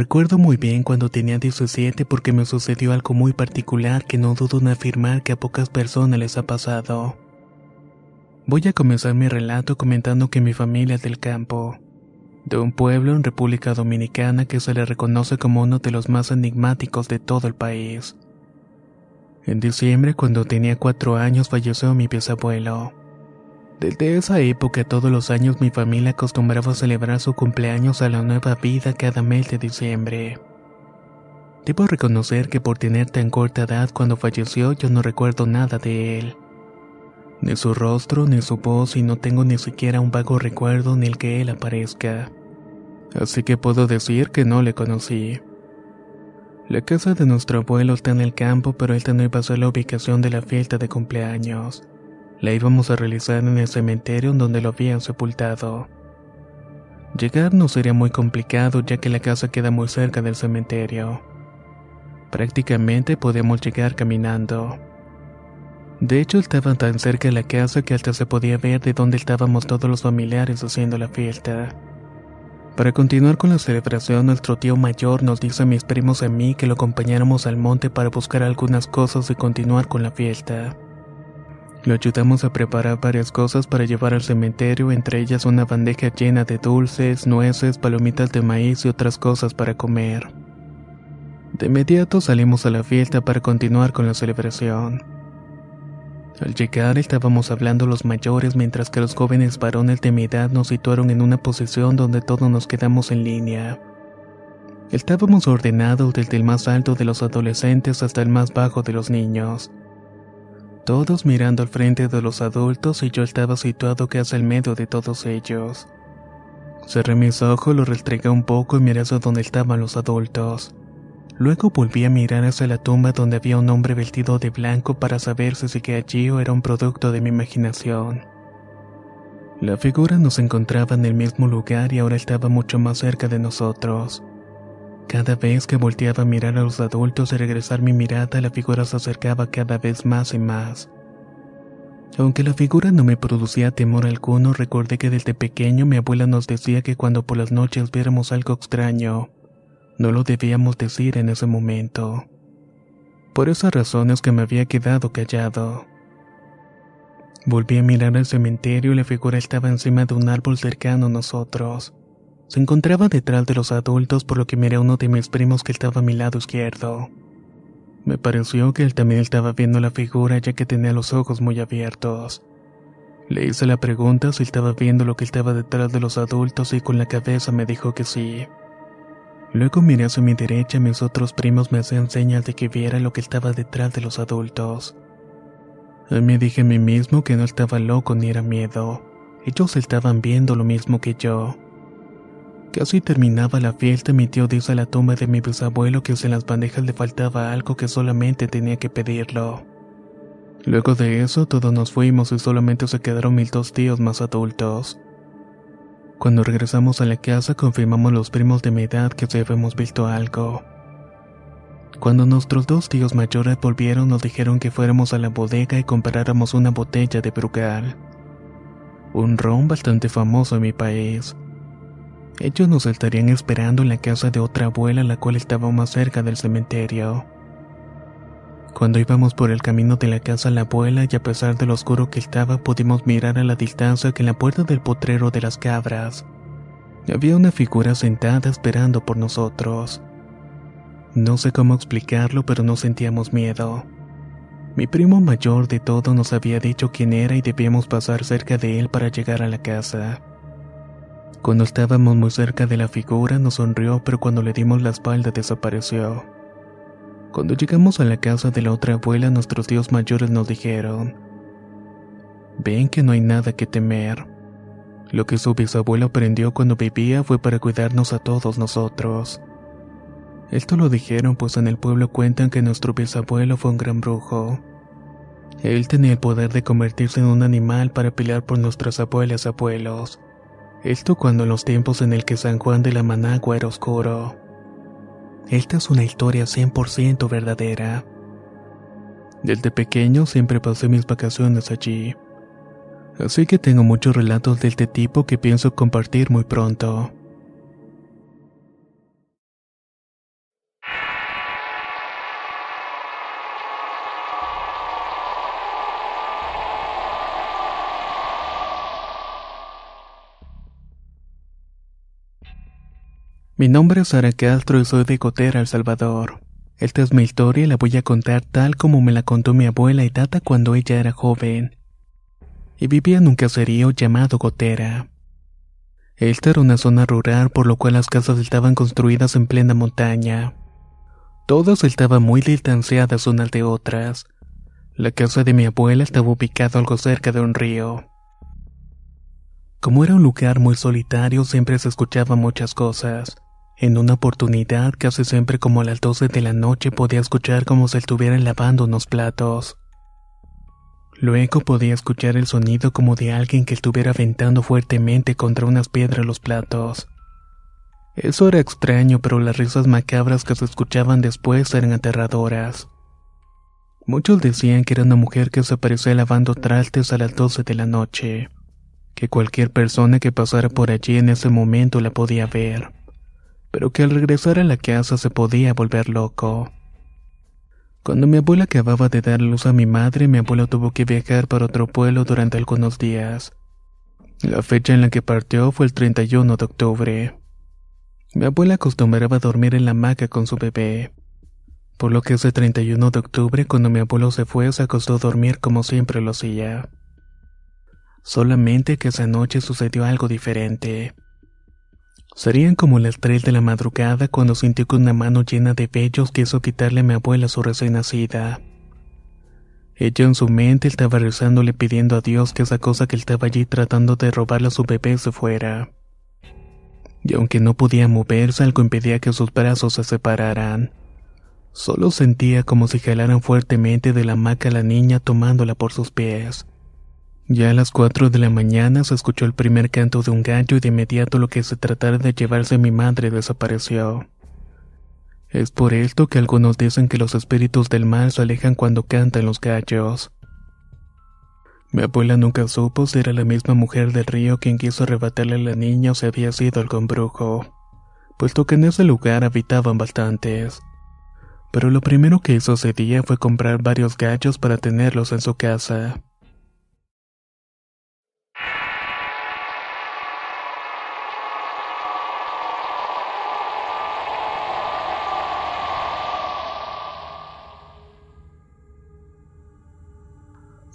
Recuerdo muy bien cuando tenía 17 porque me sucedió algo muy particular que no dudo en afirmar que a pocas personas les ha pasado. Voy a comenzar mi relato comentando que mi familia es del campo, de un pueblo en República Dominicana que se le reconoce como uno de los más enigmáticos de todo el país. En diciembre, cuando tenía cuatro años, falleció mi bisabuelo. Desde esa época todos los años mi familia acostumbraba a celebrar su cumpleaños a la nueva vida cada mes de diciembre. Debo reconocer que por tener tan corta edad cuando falleció yo no recuerdo nada de él. Ni su rostro, ni su voz y no tengo ni siquiera un vago recuerdo ni el que él aparezca. Así que puedo decir que no le conocí. La casa de nuestro abuelo está en el campo, pero esta no iba a la ubicación de la fiesta de cumpleaños. La íbamos a realizar en el cementerio donde lo habían sepultado. Llegar no sería muy complicado ya que la casa queda muy cerca del cementerio. Prácticamente podíamos llegar caminando. De hecho, estaba tan cerca de la casa que hasta se podía ver de dónde estábamos todos los familiares haciendo la fiesta. Para continuar con la celebración, nuestro tío mayor nos dice a mis primos y a mí que lo acompañáramos al monte para buscar algunas cosas y continuar con la fiesta. Lo ayudamos a preparar varias cosas para llevar al cementerio, entre ellas una bandeja llena de dulces, nueces, palomitas de maíz y otras cosas para comer. De inmediato salimos a la fiesta para continuar con la celebración. Al llegar estábamos hablando los mayores mientras que los jóvenes varones de mi edad nos situaron en una posición donde todos nos quedamos en línea. Estábamos ordenados desde el más alto de los adolescentes hasta el más bajo de los niños todos mirando al frente de los adultos y yo estaba situado casi al medio de todos ellos. Cerré mis ojos, lo restregué un poco y miré hacia donde estaban los adultos. Luego volví a mirar hacia la tumba donde había un hombre vestido de blanco para saber si seguía allí o era un producto de mi imaginación. La figura nos encontraba en el mismo lugar y ahora estaba mucho más cerca de nosotros. Cada vez que volteaba a mirar a los adultos y regresar mi mirada, la figura se acercaba cada vez más y más. Aunque la figura no me producía temor alguno, recordé que desde pequeño mi abuela nos decía que cuando por las noches viéramos algo extraño, no lo debíamos decir en ese momento. Por esas razones que me había quedado callado. Volví a mirar al cementerio y la figura estaba encima de un árbol cercano a nosotros. Se encontraba detrás de los adultos por lo que miré a uno de mis primos que estaba a mi lado izquierdo. Me pareció que él también estaba viendo la figura ya que tenía los ojos muy abiertos. Le hice la pregunta si estaba viendo lo que estaba detrás de los adultos y con la cabeza me dijo que sí. Luego miré hacia mi derecha y mis otros primos me hacían señas de que viera lo que estaba detrás de los adultos. Me dije a mí mismo que no estaba loco ni era miedo. Ellos estaban viendo lo mismo que yo. Casi terminaba la fiesta mi tío dice a la tumba de mi bisabuelo que si en las bandejas le faltaba algo que solamente tenía que pedirlo. Luego de eso todos nos fuimos y solamente se quedaron mis dos tíos más adultos. Cuando regresamos a la casa confirmamos los primos de mi edad que se habíamos visto algo. Cuando nuestros dos tíos mayores volvieron nos dijeron que fuéramos a la bodega y compráramos una botella de Brugal. Un ron bastante famoso en mi país. Ellos nos estarían esperando en la casa de otra abuela la cual estaba más cerca del cementerio. Cuando íbamos por el camino de la casa a la abuela y a pesar de lo oscuro que estaba pudimos mirar a la distancia que en la puerta del potrero de las cabras había una figura sentada esperando por nosotros. No sé cómo explicarlo, pero no sentíamos miedo. Mi primo mayor de todo nos había dicho quién era y debíamos pasar cerca de él para llegar a la casa. Cuando estábamos muy cerca de la figura nos sonrió, pero cuando le dimos la espalda desapareció. Cuando llegamos a la casa de la otra abuela, nuestros tíos mayores nos dijeron, ven que no hay nada que temer. Lo que su bisabuelo aprendió cuando vivía fue para cuidarnos a todos nosotros. Esto lo dijeron pues en el pueblo cuentan que nuestro bisabuelo fue un gran brujo. Él tenía el poder de convertirse en un animal para pelear por nuestras abuelas abuelos. Esto cuando en los tiempos en el que San Juan de la Managua era oscuro. Esta es una historia 100% verdadera. Desde pequeño siempre pasé mis vacaciones allí. Así que tengo muchos relatos de este tipo que pienso compartir muy pronto. Mi nombre es Sara Castro y soy de Gotera, El Salvador. Esta es mi historia y la voy a contar tal como me la contó mi abuela y data cuando ella era joven. Y vivía en un caserío llamado Gotera. Esta era una zona rural por lo cual las casas estaban construidas en plena montaña. Todas estaban muy distanciadas unas de otras. La casa de mi abuela estaba ubicada algo cerca de un río. Como era un lugar muy solitario, siempre se escuchaban muchas cosas. En una oportunidad, casi siempre como a las 12 de la noche, podía escuchar como si estuvieran lavando unos platos. Luego podía escuchar el sonido como de alguien que estuviera aventando fuertemente contra unas piedras los platos. Eso era extraño, pero las risas macabras que se escuchaban después eran aterradoras. Muchos decían que era una mujer que se aparecía lavando trastes a las 12 de la noche, que cualquier persona que pasara por allí en ese momento la podía ver pero que al regresar a la casa se podía volver loco. Cuando mi abuela acababa de dar luz a mi madre, mi abuelo tuvo que viajar para otro pueblo durante algunos días. La fecha en la que partió fue el 31 de octubre. Mi abuela acostumbraba a dormir en la hamaca con su bebé. Por lo que ese 31 de octubre, cuando mi abuelo se fue, se acostó a dormir como siempre lo hacía. Solamente que esa noche sucedió algo diferente. Serían como las tres de la madrugada cuando sintió que una mano llena de vellos quiso quitarle a mi abuela su recién nacida. Ella en su mente estaba rezándole pidiendo a Dios que esa cosa que estaba allí tratando de robarle a su bebé se fuera. Y aunque no podía moverse, algo impedía que sus brazos se separaran. Solo sentía como si jalaran fuertemente de la hamaca a la niña tomándola por sus pies. Ya a las cuatro de la mañana se escuchó el primer canto de un gallo y de inmediato lo que se tratara de llevarse a mi madre desapareció. Es por esto que algunos dicen que los espíritus del mal se alejan cuando cantan los gallos. Mi abuela nunca supo si era la misma mujer del río quien quiso arrebatarle a la niña o si había sido algún brujo, puesto que en ese lugar habitaban bastantes. Pero lo primero que hizo ese día fue comprar varios gallos para tenerlos en su casa.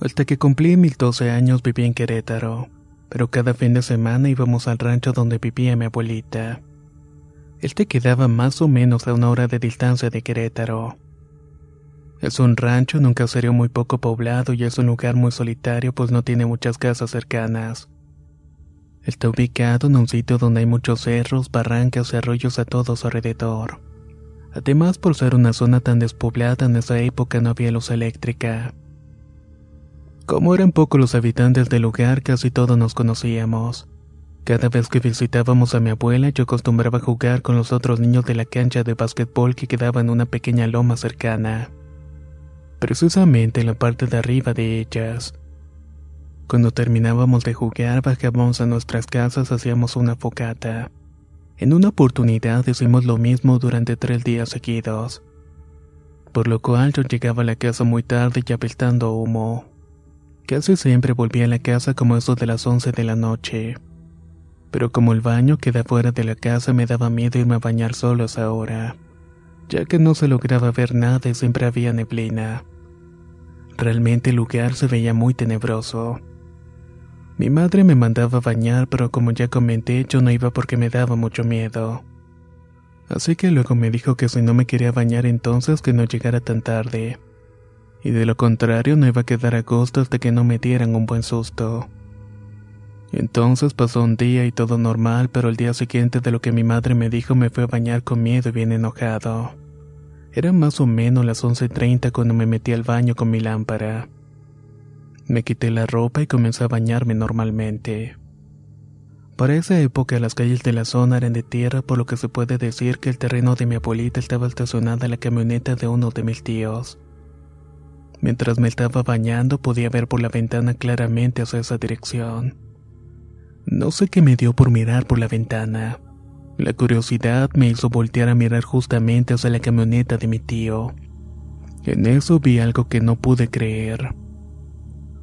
Hasta que cumplí mis 12 años viví en Querétaro, pero cada fin de semana íbamos al rancho donde vivía mi abuelita. Este quedaba más o menos a una hora de distancia de Querétaro. Es un rancho en un caserío muy poco poblado y es un lugar muy solitario pues no tiene muchas casas cercanas. Está ubicado en un sitio donde hay muchos cerros, barrancas y arroyos a todo su alrededor. Además, por ser una zona tan despoblada en esa época no había luz eléctrica. Como eran pocos los habitantes del lugar, casi todos nos conocíamos. Cada vez que visitábamos a mi abuela, yo acostumbraba jugar con los otros niños de la cancha de básquetbol que quedaba en una pequeña loma cercana. Precisamente en la parte de arriba de ellas. Cuando terminábamos de jugar, bajábamos a nuestras casas, hacíamos una focata. En una oportunidad hicimos lo mismo durante tres días seguidos. por lo cual yo llegaba a la casa muy tarde y apestando humo. Casi siempre volvía a la casa como eso de las 11 de la noche. Pero como el baño queda fuera de la casa me daba miedo irme a bañar solo a hora, ya que no se lograba ver nada y siempre había neblina. Realmente el lugar se veía muy tenebroso. Mi madre me mandaba a bañar, pero como ya comenté, yo no iba porque me daba mucho miedo. Así que luego me dijo que si no me quería bañar entonces que no llegara tan tarde. Y de lo contrario no iba a quedar a gusto hasta que no me dieran un buen susto. Entonces pasó un día y todo normal, pero el día siguiente de lo que mi madre me dijo me fue a bañar con miedo y bien enojado. Eran más o menos las 11.30 cuando me metí al baño con mi lámpara. Me quité la ropa y comencé a bañarme normalmente. Para esa época las calles de la zona eran de tierra, por lo que se puede decir que el terreno de mi abuelita estaba estacionada en la camioneta de uno de mis tíos. Mientras me estaba bañando podía ver por la ventana claramente hacia esa dirección. No sé qué me dio por mirar por la ventana. La curiosidad me hizo voltear a mirar justamente hacia la camioneta de mi tío. En eso vi algo que no pude creer.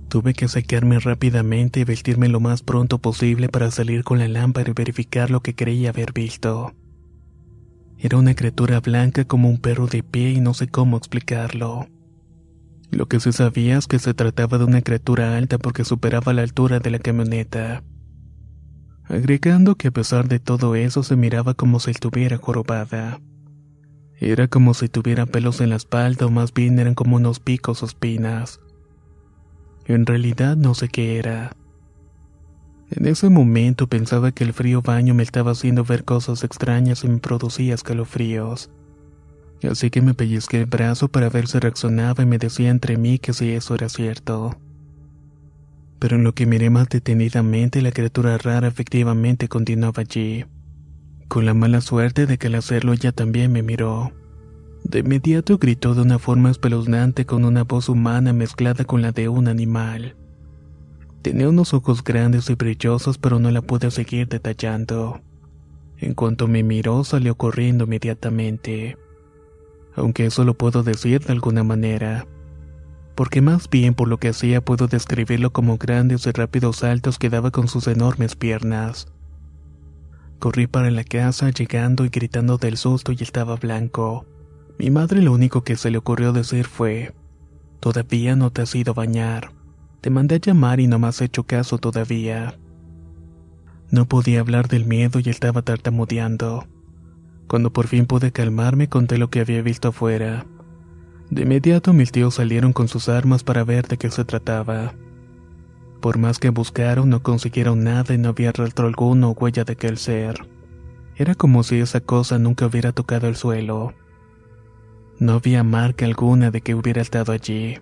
Tuve que saquearme rápidamente y vestirme lo más pronto posible para salir con la lámpara y verificar lo que creía haber visto. Era una criatura blanca como un perro de pie y no sé cómo explicarlo. Lo que sí sabía es que se trataba de una criatura alta porque superaba la altura de la camioneta agregando que a pesar de todo eso se miraba como si estuviera jorobada. Era como si tuviera pelos en la espalda o más bien eran como unos picos o espinas. En realidad no sé qué era. En ese momento pensaba que el frío baño me estaba haciendo ver cosas extrañas y me producía escalofríos. Así que me pellizqué el brazo para ver si reaccionaba y me decía entre mí que si eso era cierto pero en lo que miré más detenidamente la criatura rara efectivamente continuaba allí, con la mala suerte de que al hacerlo ella también me miró. De inmediato gritó de una forma espeluznante con una voz humana mezclada con la de un animal. Tenía unos ojos grandes y brillosos pero no la pude seguir detallando. En cuanto me miró salió corriendo inmediatamente. Aunque eso lo puedo decir de alguna manera porque más bien por lo que hacía puedo describirlo como grandes y rápidos saltos que daba con sus enormes piernas. Corrí para la casa llegando y gritando del susto y estaba blanco. Mi madre lo único que se le ocurrió decir fue, Todavía no te has ido a bañar. Te mandé a llamar y no me has hecho caso todavía. No podía hablar del miedo y estaba tartamudeando. Cuando por fin pude calmarme conté lo que había visto afuera. De inmediato mis tíos salieron con sus armas para ver de qué se trataba. Por más que buscaron, no consiguieron nada y no había rastro alguno o huella de aquel ser. Era como si esa cosa nunca hubiera tocado el suelo. No había marca alguna de que hubiera estado allí.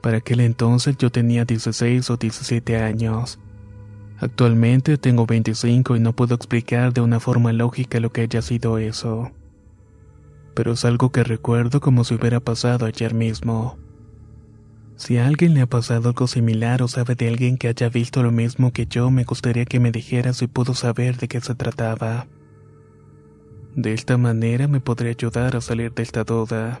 Para aquel entonces yo tenía 16 o 17 años. Actualmente tengo 25 y no puedo explicar de una forma lógica lo que haya sido eso pero es algo que recuerdo como si hubiera pasado ayer mismo. Si a alguien le ha pasado algo similar o sabe de alguien que haya visto lo mismo que yo, me gustaría que me dijera si puedo saber de qué se trataba. De esta manera me podría ayudar a salir de esta duda.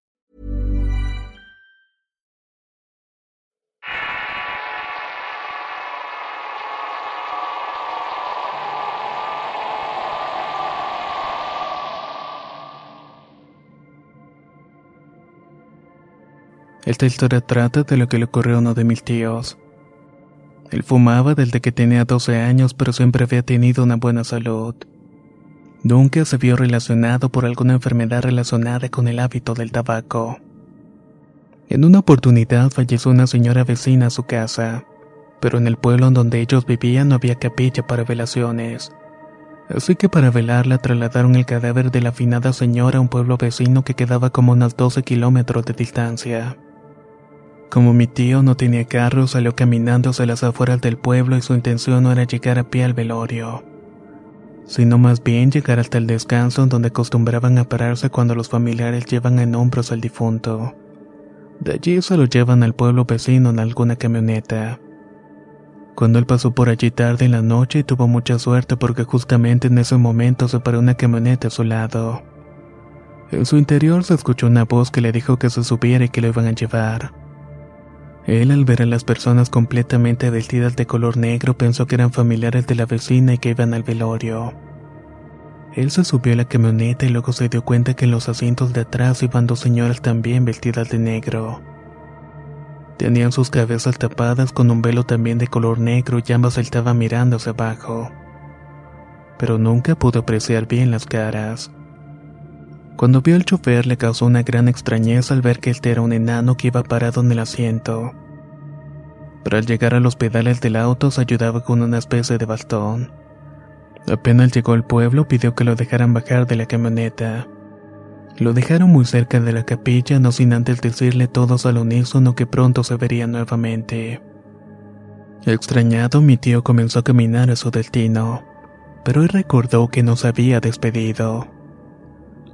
Esta historia trata de lo que le ocurrió a uno de mis tíos. Él fumaba desde que tenía 12 años, pero siempre había tenido una buena salud. Nunca se vio relacionado por alguna enfermedad relacionada con el hábito del tabaco. En una oportunidad falleció una señora vecina a su casa, pero en el pueblo en donde ellos vivían no había capilla para velaciones. Así que para velarla trasladaron el cadáver de la afinada señora a un pueblo vecino que quedaba como unos 12 kilómetros de distancia. Como mi tío no tenía carro, salió caminando hacia las afueras del pueblo y su intención no era llegar a pie al velorio, sino más bien llegar hasta el descanso donde acostumbraban a pararse cuando los familiares llevan en hombros al difunto. De allí se lo llevan al pueblo vecino en alguna camioneta. Cuando él pasó por allí tarde en la noche tuvo mucha suerte porque justamente en ese momento se paró una camioneta a su lado. En su interior se escuchó una voz que le dijo que se subiera y que lo iban a llevar. Él al ver a las personas completamente vestidas de color negro pensó que eran familiares de la vecina y que iban al velorio. Él se subió a la camioneta y luego se dio cuenta que en los asientos de atrás iban dos señoras también vestidas de negro. Tenían sus cabezas tapadas con un velo también de color negro y ambas estaban mirando hacia abajo. Pero nunca pudo apreciar bien las caras. Cuando vio al chofer le causó una gran extrañeza al ver que este era un enano que iba parado en el asiento. Pero al llegar a los pedales del auto se ayudaba con una especie de bastón. Apenas llegó al pueblo pidió que lo dejaran bajar de la camioneta. Lo dejaron muy cerca de la capilla, no sin antes decirle todos al unísono que pronto se verían nuevamente. Extrañado, mi tío comenzó a caminar a su destino, pero él recordó que nos había despedido.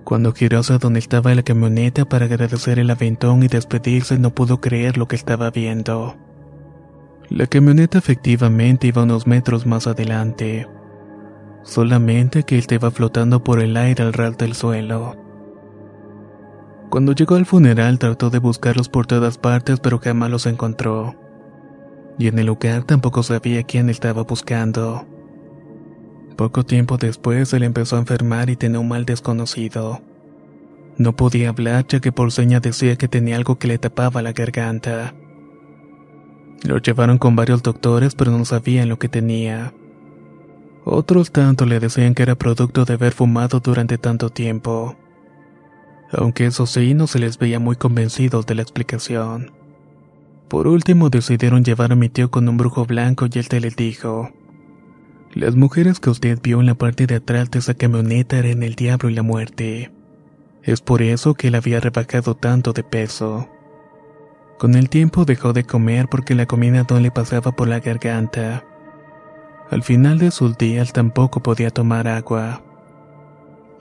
Cuando giró hacia donde estaba la camioneta para agradecer el aventón y despedirse, no pudo creer lo que estaba viendo. La camioneta efectivamente iba unos metros más adelante, solamente que estaba flotando por el aire al ras del suelo. Cuando llegó al funeral trató de buscarlos por todas partes, pero jamás los encontró. Y en el lugar tampoco sabía quién estaba buscando. Poco tiempo después él empezó a enfermar y tenía un mal desconocido. No podía hablar ya que por seña decía que tenía algo que le tapaba la garganta. Lo llevaron con varios doctores pero no sabían lo que tenía. Otros tanto le decían que era producto de haber fumado durante tanto tiempo. Aunque eso sí, no se les veía muy convencidos de la explicación. Por último decidieron llevar a mi tío con un brujo blanco y él te les dijo, las mujeres que usted vio en la parte de atrás de esa camioneta eran el diablo y la muerte. Es por eso que él había rebajado tanto de peso. Con el tiempo dejó de comer porque la comida no le pasaba por la garganta. Al final de sus días tampoco podía tomar agua.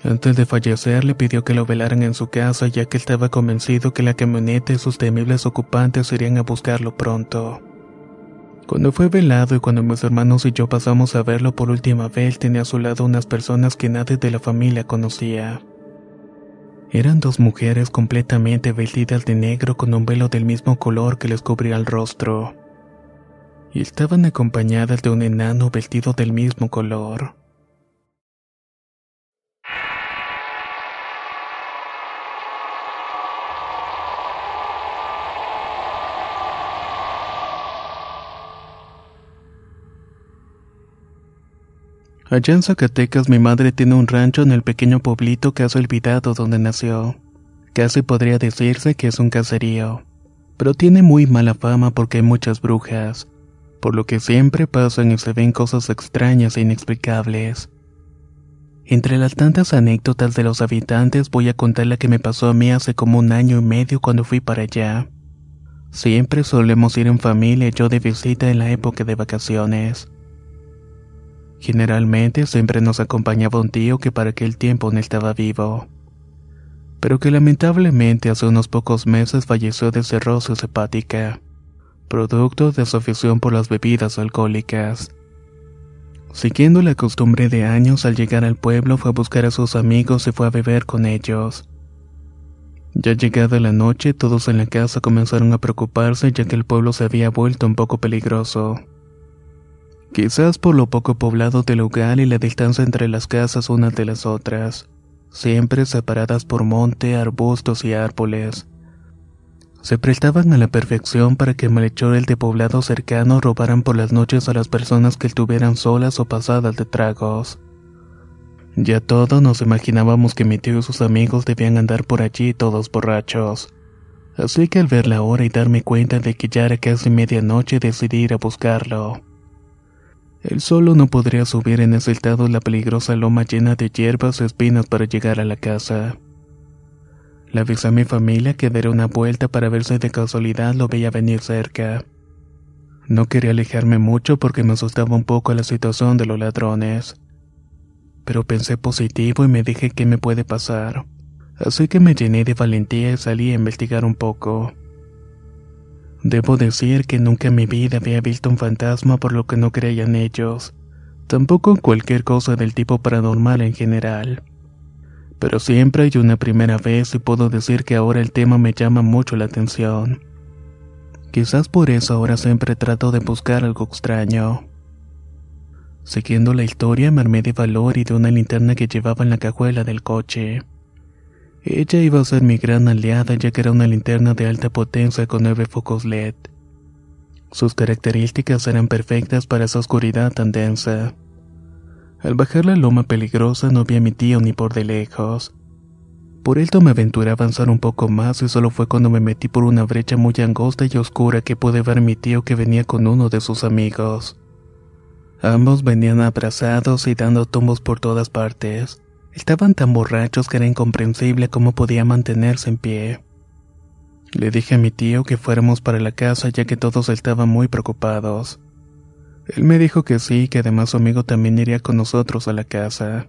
Antes de fallecer le pidió que lo velaran en su casa ya que estaba convencido que la camioneta y sus temibles ocupantes irían a buscarlo pronto. Cuando fue velado y cuando mis hermanos y yo pasamos a verlo por última vez, tenía a su lado unas personas que nadie de la familia conocía. Eran dos mujeres completamente vestidas de negro con un velo del mismo color que les cubría el rostro. Y estaban acompañadas de un enano vestido del mismo color. Allá en Zacatecas mi madre tiene un rancho en el pequeño pueblito casi olvidado donde nació. Casi podría decirse que es un caserío, pero tiene muy mala fama porque hay muchas brujas, por lo que siempre pasan y se ven cosas extrañas e inexplicables. Entre las tantas anécdotas de los habitantes voy a contar la que me pasó a mí hace como un año y medio cuando fui para allá. Siempre solemos ir en familia yo de visita en la época de vacaciones. Generalmente siempre nos acompañaba un tío que para aquel tiempo no estaba vivo, pero que lamentablemente hace unos pocos meses falleció de cirrosis hepática, producto de su afición por las bebidas alcohólicas. Siguiendo la costumbre de años, al llegar al pueblo fue a buscar a sus amigos y fue a beber con ellos. Ya llegada la noche, todos en la casa comenzaron a preocuparse ya que el pueblo se había vuelto un poco peligroso. Quizás por lo poco poblado del lugar y la distancia entre las casas unas de las otras, siempre separadas por monte, arbustos y árboles. Se prestaban a la perfección para que malhechores de poblado cercano robaran por las noches a las personas que estuvieran solas o pasadas de tragos. Ya todos nos imaginábamos que mi tío y sus amigos debían andar por allí todos borrachos. Así que al ver la hora y darme cuenta de que ya era casi medianoche decidí ir a buscarlo. Él solo no podría subir en ese estado la peligrosa loma llena de hierbas y espinas para llegar a la casa. Le avisé a mi familia que daría una vuelta para ver si de casualidad lo veía venir cerca. No quería alejarme mucho porque me asustaba un poco la situación de los ladrones. Pero pensé positivo y me dije qué me puede pasar. Así que me llené de valentía y salí a investigar un poco. Debo decir que nunca en mi vida había visto un fantasma por lo que no creía en ellos, tampoco cualquier cosa del tipo paranormal en general. Pero siempre hay una primera vez y puedo decir que ahora el tema me llama mucho la atención. Quizás por eso ahora siempre trato de buscar algo extraño. Siguiendo la historia me armé de valor y de una linterna que llevaba en la cajuela del coche. Ella iba a ser mi gran aliada ya que era una linterna de alta potencia con nueve focos LED. Sus características eran perfectas para esa oscuridad tan densa. Al bajar la loma peligrosa no vi a mi tío ni por de lejos. Por esto me aventuré a avanzar un poco más y solo fue cuando me metí por una brecha muy angosta y oscura que pude ver a mi tío que venía con uno de sus amigos. Ambos venían abrazados y dando tumbos por todas partes. Estaban tan borrachos que era incomprensible cómo podía mantenerse en pie. Le dije a mi tío que fuéramos para la casa ya que todos estaban muy preocupados. Él me dijo que sí, que además su amigo también iría con nosotros a la casa.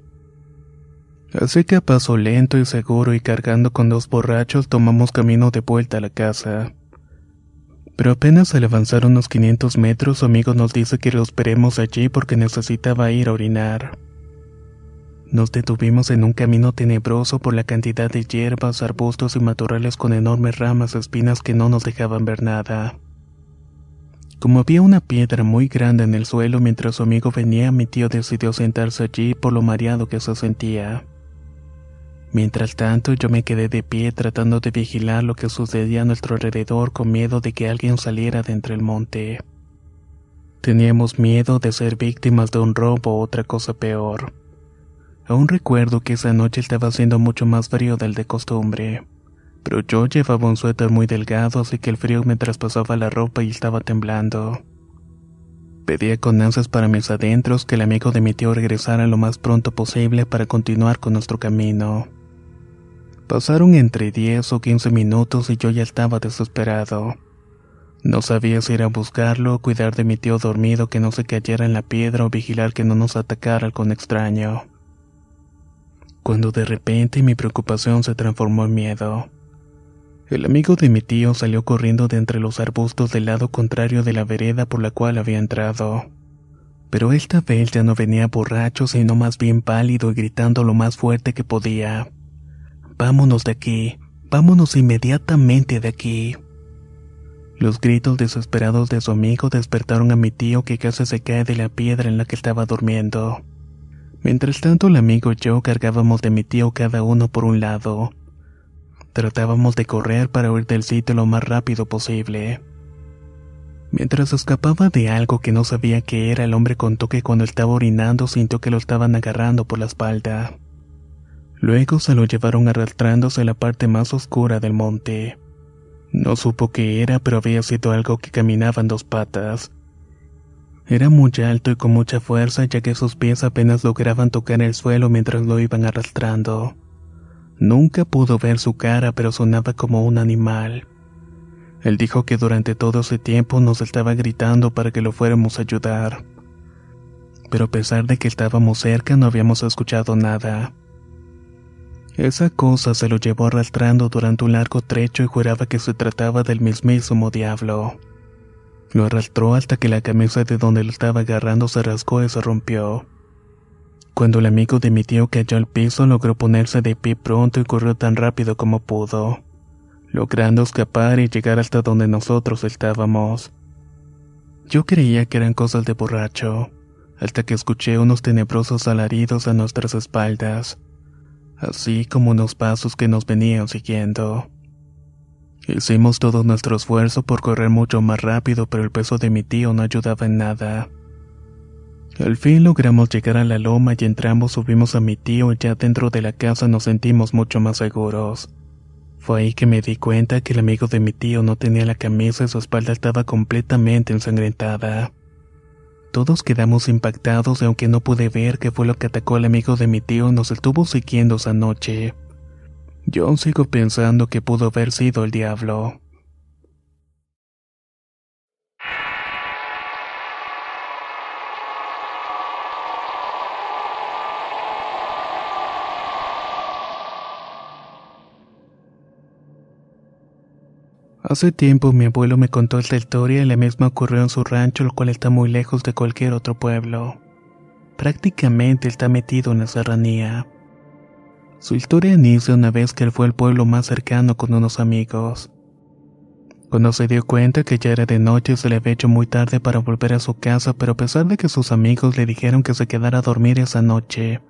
Así que a paso lento y seguro y cargando con dos borrachos tomamos camino de vuelta a la casa. Pero apenas al avanzar unos 500 metros su amigo nos dice que lo esperemos allí porque necesitaba ir a orinar. Nos detuvimos en un camino tenebroso por la cantidad de hierbas, arbustos y matorrales con enormes ramas y espinas que no nos dejaban ver nada. Como había una piedra muy grande en el suelo mientras su amigo venía, mi tío decidió sentarse allí por lo mareado que se sentía. Mientras tanto, yo me quedé de pie tratando de vigilar lo que sucedía a nuestro alrededor con miedo de que alguien saliera de entre el monte. Teníamos miedo de ser víctimas de un robo o otra cosa peor. Aún recuerdo que esa noche estaba haciendo mucho más frío del de costumbre, pero yo llevaba un suéter muy delgado así que el frío me traspasaba la ropa y estaba temblando. Pedía con ansias para mis adentros que el amigo de mi tío regresara lo más pronto posible para continuar con nuestro camino. Pasaron entre 10 o 15 minutos y yo ya estaba desesperado. No sabía si ir a buscarlo cuidar de mi tío dormido que no se cayera en la piedra o vigilar que no nos atacara con extraño cuando de repente mi preocupación se transformó en miedo. El amigo de mi tío salió corriendo de entre los arbustos del lado contrario de la vereda por la cual había entrado. Pero esta vez ya no venía borracho, sino más bien pálido y gritando lo más fuerte que podía. Vámonos de aquí, vámonos inmediatamente de aquí. Los gritos desesperados de su amigo despertaron a mi tío que casi se cae de la piedra en la que estaba durmiendo. Mientras tanto, el amigo y yo cargábamos de mi tío cada uno por un lado. Tratábamos de correr para huir del sitio lo más rápido posible. Mientras escapaba de algo que no sabía qué era, el hombre contó que cuando estaba orinando sintió que lo estaban agarrando por la espalda. Luego se lo llevaron arrastrándose a la parte más oscura del monte. No supo qué era, pero había sido algo que caminaba en dos patas. Era muy alto y con mucha fuerza ya que sus pies apenas lograban tocar el suelo mientras lo iban arrastrando. Nunca pudo ver su cara pero sonaba como un animal. Él dijo que durante todo ese tiempo nos estaba gritando para que lo fuéramos a ayudar. Pero a pesar de que estábamos cerca no habíamos escuchado nada. Esa cosa se lo llevó arrastrando durante un largo trecho y juraba que se trataba del mismísimo diablo. Lo arrastró hasta que la camisa de donde lo estaba agarrando se rasgó y se rompió. Cuando el amigo de mi tío cayó al piso logró ponerse de pie pronto y corrió tan rápido como pudo, logrando escapar y llegar hasta donde nosotros estábamos. Yo creía que eran cosas de borracho, hasta que escuché unos tenebrosos alaridos a nuestras espaldas así como unos pasos que nos venían siguiendo. Hicimos todo nuestro esfuerzo por correr mucho más rápido, pero el peso de mi tío no ayudaba en nada. Al fin logramos llegar a la loma y entramos subimos a mi tío y ya dentro de la casa nos sentimos mucho más seguros. Fue ahí que me di cuenta que el amigo de mi tío no tenía la camisa y su espalda estaba completamente ensangrentada. Todos quedamos impactados y aunque no pude ver qué fue lo que atacó al amigo de mi tío, nos estuvo siguiendo esa noche. Yo sigo pensando que pudo haber sido el diablo. Hace tiempo mi abuelo me contó esta historia y la misma ocurrió en su rancho, el cual está muy lejos de cualquier otro pueblo. Prácticamente está metido en la serranía. Su historia inicia una vez que él fue al pueblo más cercano con unos amigos. Cuando se dio cuenta que ya era de noche se le había hecho muy tarde para volver a su casa, pero a pesar de que sus amigos le dijeron que se quedara a dormir esa noche,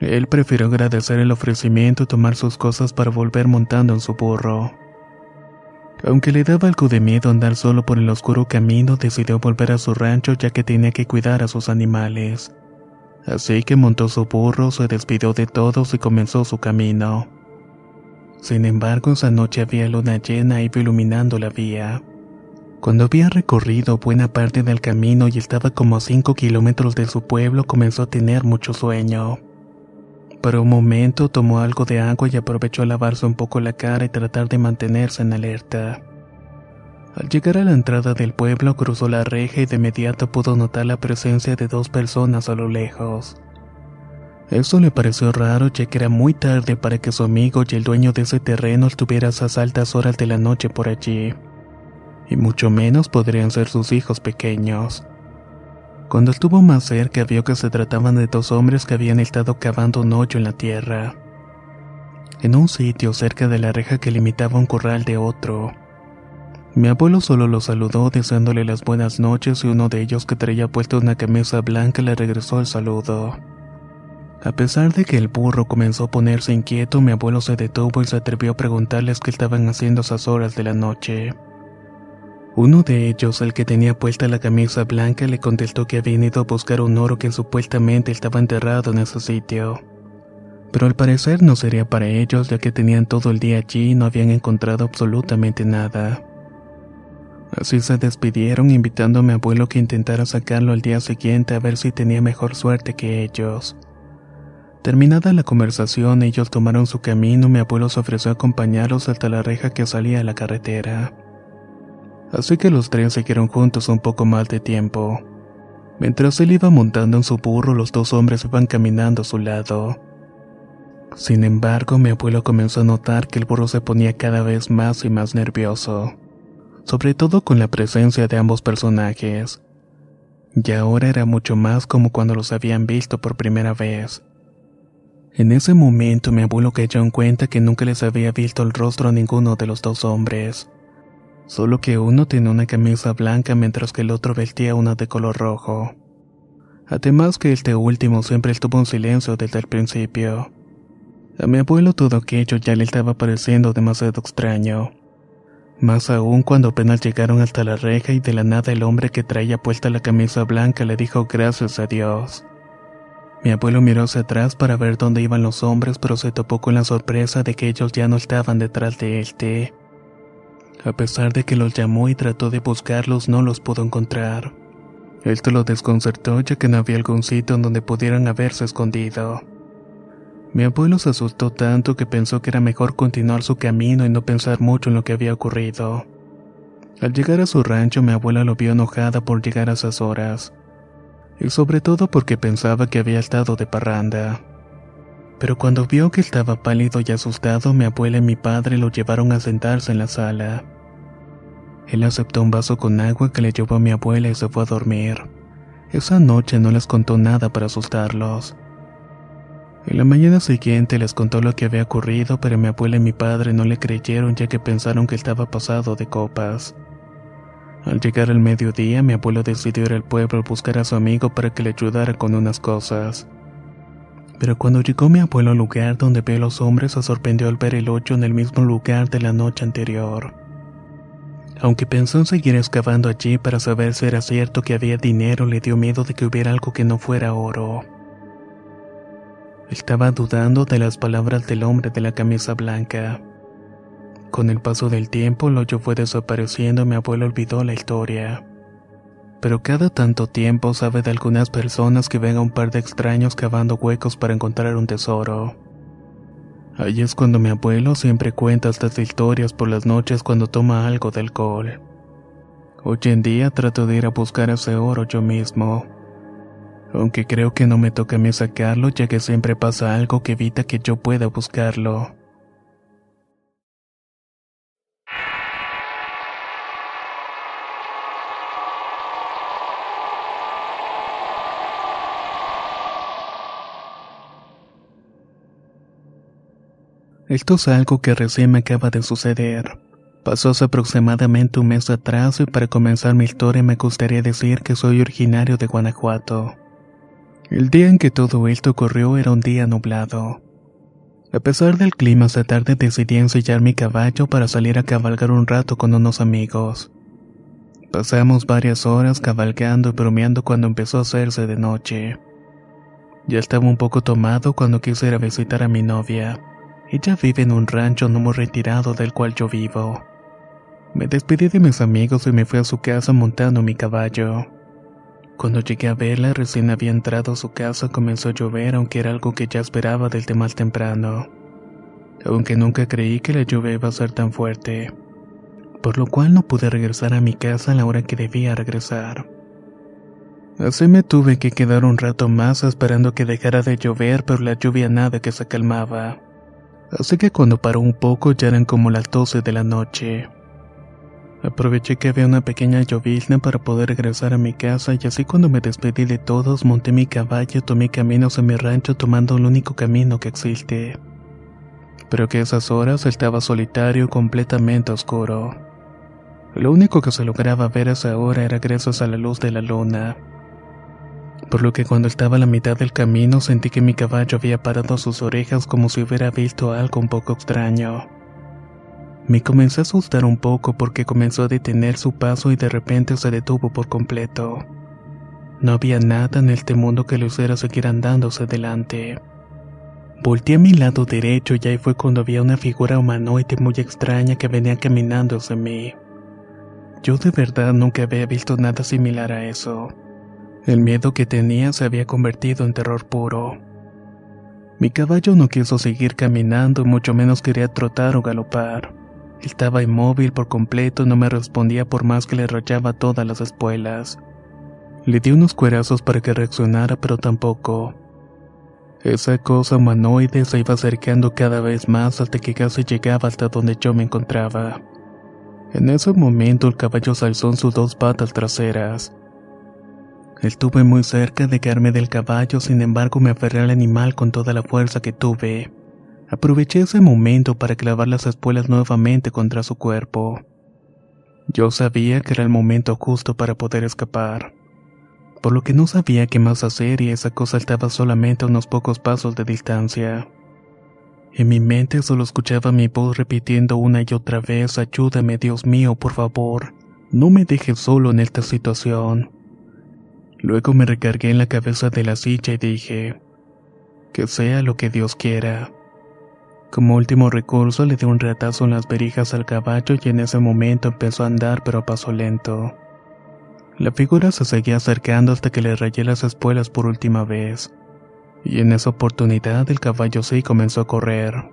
él prefirió agradecer el ofrecimiento y tomar sus cosas para volver montando en su burro. Aunque le daba algo de miedo andar solo por el oscuro camino, decidió volver a su rancho ya que tenía que cuidar a sus animales. Así que montó su burro, se despidió de todos y comenzó su camino. Sin embargo, esa noche había luna llena y iluminando la vía. Cuando había recorrido buena parte del camino y estaba como a 5 kilómetros de su pueblo, comenzó a tener mucho sueño. Por un momento tomó algo de agua y aprovechó a lavarse un poco la cara y tratar de mantenerse en alerta. Al llegar a la entrada del pueblo cruzó la reja y de inmediato pudo notar la presencia de dos personas a lo lejos. Eso le pareció raro ya que era muy tarde para que su amigo y el dueño de ese terreno estuviera a esas altas horas de la noche por allí. Y mucho menos podrían ser sus hijos pequeños. Cuando estuvo más cerca vio que se trataban de dos hombres que habían estado cavando un hoyo en la tierra. En un sitio cerca de la reja que limitaba un corral de otro. Mi abuelo solo los saludó deseándole las buenas noches y uno de ellos que traía puesto una camisa blanca le regresó el saludo. A pesar de que el burro comenzó a ponerse inquieto, mi abuelo se detuvo y se atrevió a preguntarles qué estaban haciendo esas horas de la noche. Uno de ellos, el que tenía puesta la camisa blanca, le contestó que habían ido a buscar un oro que supuestamente estaba enterrado en ese sitio. Pero al parecer no sería para ellos, ya que tenían todo el día allí y no habían encontrado absolutamente nada. Así se despidieron invitando a mi abuelo que intentara sacarlo al día siguiente a ver si tenía mejor suerte que ellos. Terminada la conversación, ellos tomaron su camino y mi abuelo se ofreció a acompañarlos hasta la reja que salía a la carretera así que los tres siguieron juntos un poco más de tiempo. Mientras él iba montando en su burro, los dos hombres iban caminando a su lado. Sin embargo, mi abuelo comenzó a notar que el burro se ponía cada vez más y más nervioso, sobre todo con la presencia de ambos personajes. Y ahora era mucho más como cuando los habían visto por primera vez. En ese momento mi abuelo cayó en cuenta que nunca les había visto el rostro a ninguno de los dos hombres solo que uno tenía una camisa blanca mientras que el otro vestía una de color rojo. Además que este último siempre estuvo en silencio desde el principio. A mi abuelo todo aquello ya le estaba pareciendo demasiado extraño. Más aún cuando apenas llegaron hasta la reja y de la nada el hombre que traía puesta la camisa blanca le dijo gracias a Dios. Mi abuelo miró hacia atrás para ver dónde iban los hombres, pero se topó con la sorpresa de que ellos ya no estaban detrás de él. A pesar de que los llamó y trató de buscarlos, no los pudo encontrar. Esto lo desconcertó ya que no había algún sitio en donde pudieran haberse escondido. Mi abuelo se asustó tanto que pensó que era mejor continuar su camino y no pensar mucho en lo que había ocurrido. Al llegar a su rancho mi abuela lo vio enojada por llegar a esas horas, y sobre todo porque pensaba que había estado de parranda. Pero cuando vio que estaba pálido y asustado, mi abuela y mi padre lo llevaron a sentarse en la sala. Él aceptó un vaso con agua que le llevó a mi abuela y se fue a dormir. Esa noche no les contó nada para asustarlos. En la mañana siguiente les contó lo que había ocurrido, pero mi abuela y mi padre no le creyeron ya que pensaron que estaba pasado de copas. Al llegar el mediodía, mi abuelo decidió ir al pueblo a buscar a su amigo para que le ayudara con unas cosas. Pero cuando llegó mi abuelo al lugar donde ve a los hombres, se sorprendió al ver el hoyo en el mismo lugar de la noche anterior. Aunque pensó en seguir excavando allí para saber si era cierto que había dinero, le dio miedo de que hubiera algo que no fuera oro. Estaba dudando de las palabras del hombre de la camisa blanca. Con el paso del tiempo, el hoyo fue desapareciendo y mi abuelo olvidó la historia. Pero cada tanto tiempo sabe de algunas personas que ven a un par de extraños cavando huecos para encontrar un tesoro. Ahí es cuando mi abuelo siempre cuenta estas historias por las noches cuando toma algo de alcohol. Hoy en día trato de ir a buscar ese oro yo mismo. Aunque creo que no me toca a mí sacarlo ya que siempre pasa algo que evita que yo pueda buscarlo. Esto es algo que recién me acaba de suceder. Pasó aproximadamente un mes atrás y para comenzar mi historia me gustaría decir que soy originario de Guanajuato. El día en que todo esto ocurrió era un día nublado. A pesar del clima, esa tarde decidí ensillar mi caballo para salir a cabalgar un rato con unos amigos. Pasamos varias horas cabalgando y bromeando cuando empezó a hacerse de noche. Ya estaba un poco tomado cuando quise ir a visitar a mi novia. Ella vive en un rancho no muy retirado del cual yo vivo. Me despedí de mis amigos y me fui a su casa montando mi caballo. Cuando llegué a verla, recién había entrado a su casa, comenzó a llover, aunque era algo que ya esperaba desde más temprano. Aunque nunca creí que la lluvia iba a ser tan fuerte. Por lo cual no pude regresar a mi casa a la hora que debía regresar. Así me tuve que quedar un rato más esperando que dejara de llover, pero la lluvia nada que se calmaba así que cuando paró un poco ya eran como las 12 de la noche. Aproveché que había una pequeña llovizna para poder regresar a mi casa y así cuando me despedí de todos monté mi caballo y tomé caminos a mi rancho tomando el único camino que existe. Pero que esas horas estaba solitario completamente oscuro. Lo único que se lograba ver a esa hora era gracias a la luz de la luna por lo que cuando estaba a la mitad del camino sentí que mi caballo había parado sus orejas como si hubiera visto algo un poco extraño. Me comencé a asustar un poco porque comenzó a detener su paso y de repente se detuvo por completo. No había nada en este mundo que lo hiciera seguir andándose delante. Volté a mi lado derecho y ahí fue cuando vi una figura humanoide muy extraña que venía caminando hacia mí. Yo de verdad nunca había visto nada similar a eso. El miedo que tenía se había convertido en terror puro. Mi caballo no quiso seguir caminando mucho menos quería trotar o galopar. Estaba inmóvil por completo no me respondía por más que le rayaba todas las espuelas. Le di unos cuerazos para que reaccionara, pero tampoco. Esa cosa humanoide se iba acercando cada vez más hasta que casi llegaba hasta donde yo me encontraba. En ese momento el caballo se alzó en sus dos patas traseras. Estuve muy cerca de caerme del caballo, sin embargo me aferré al animal con toda la fuerza que tuve. Aproveché ese momento para clavar las espuelas nuevamente contra su cuerpo. Yo sabía que era el momento justo para poder escapar, por lo que no sabía qué más hacer y esa cosa estaba solamente a unos pocos pasos de distancia. En mi mente solo escuchaba mi voz repitiendo una y otra vez, ayúdame Dios mío, por favor, no me dejes solo en esta situación. Luego me recargué en la cabeza de la silla y dije, que sea lo que Dios quiera. Como último recurso le di un retazo en las verijas al caballo y en ese momento empezó a andar pero a paso lento. La figura se seguía acercando hasta que le rayé las espuelas por última vez. Y en esa oportunidad el caballo sí comenzó a correr.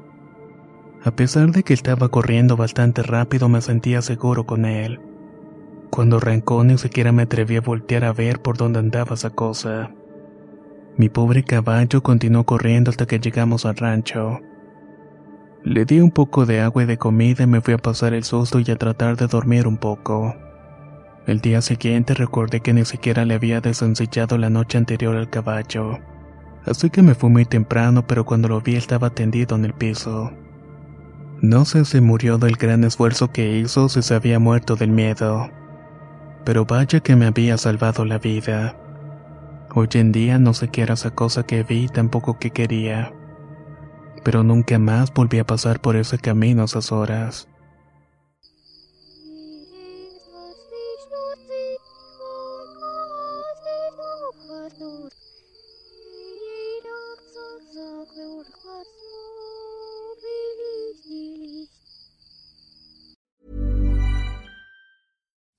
A pesar de que estaba corriendo bastante rápido me sentía seguro con él. Cuando arrancó ni siquiera me atreví a voltear a ver por dónde andaba esa cosa. Mi pobre caballo continuó corriendo hasta que llegamos al rancho. Le di un poco de agua y de comida y me fui a pasar el susto y a tratar de dormir un poco. El día siguiente recordé que ni siquiera le había desencillado la noche anterior al caballo. Así que me fui muy temprano, pero cuando lo vi estaba tendido en el piso. No sé si murió del gran esfuerzo que hizo o si se había muerto del miedo. Pero vaya que me había salvado la vida. Hoy en día no sé qué era esa cosa que vi tampoco que quería. Pero nunca más volví a pasar por ese camino a esas horas.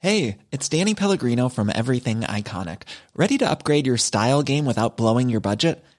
Hey, it's Danny Pellegrino from Everything Iconic. Ready to upgrade your style game without blowing your budget?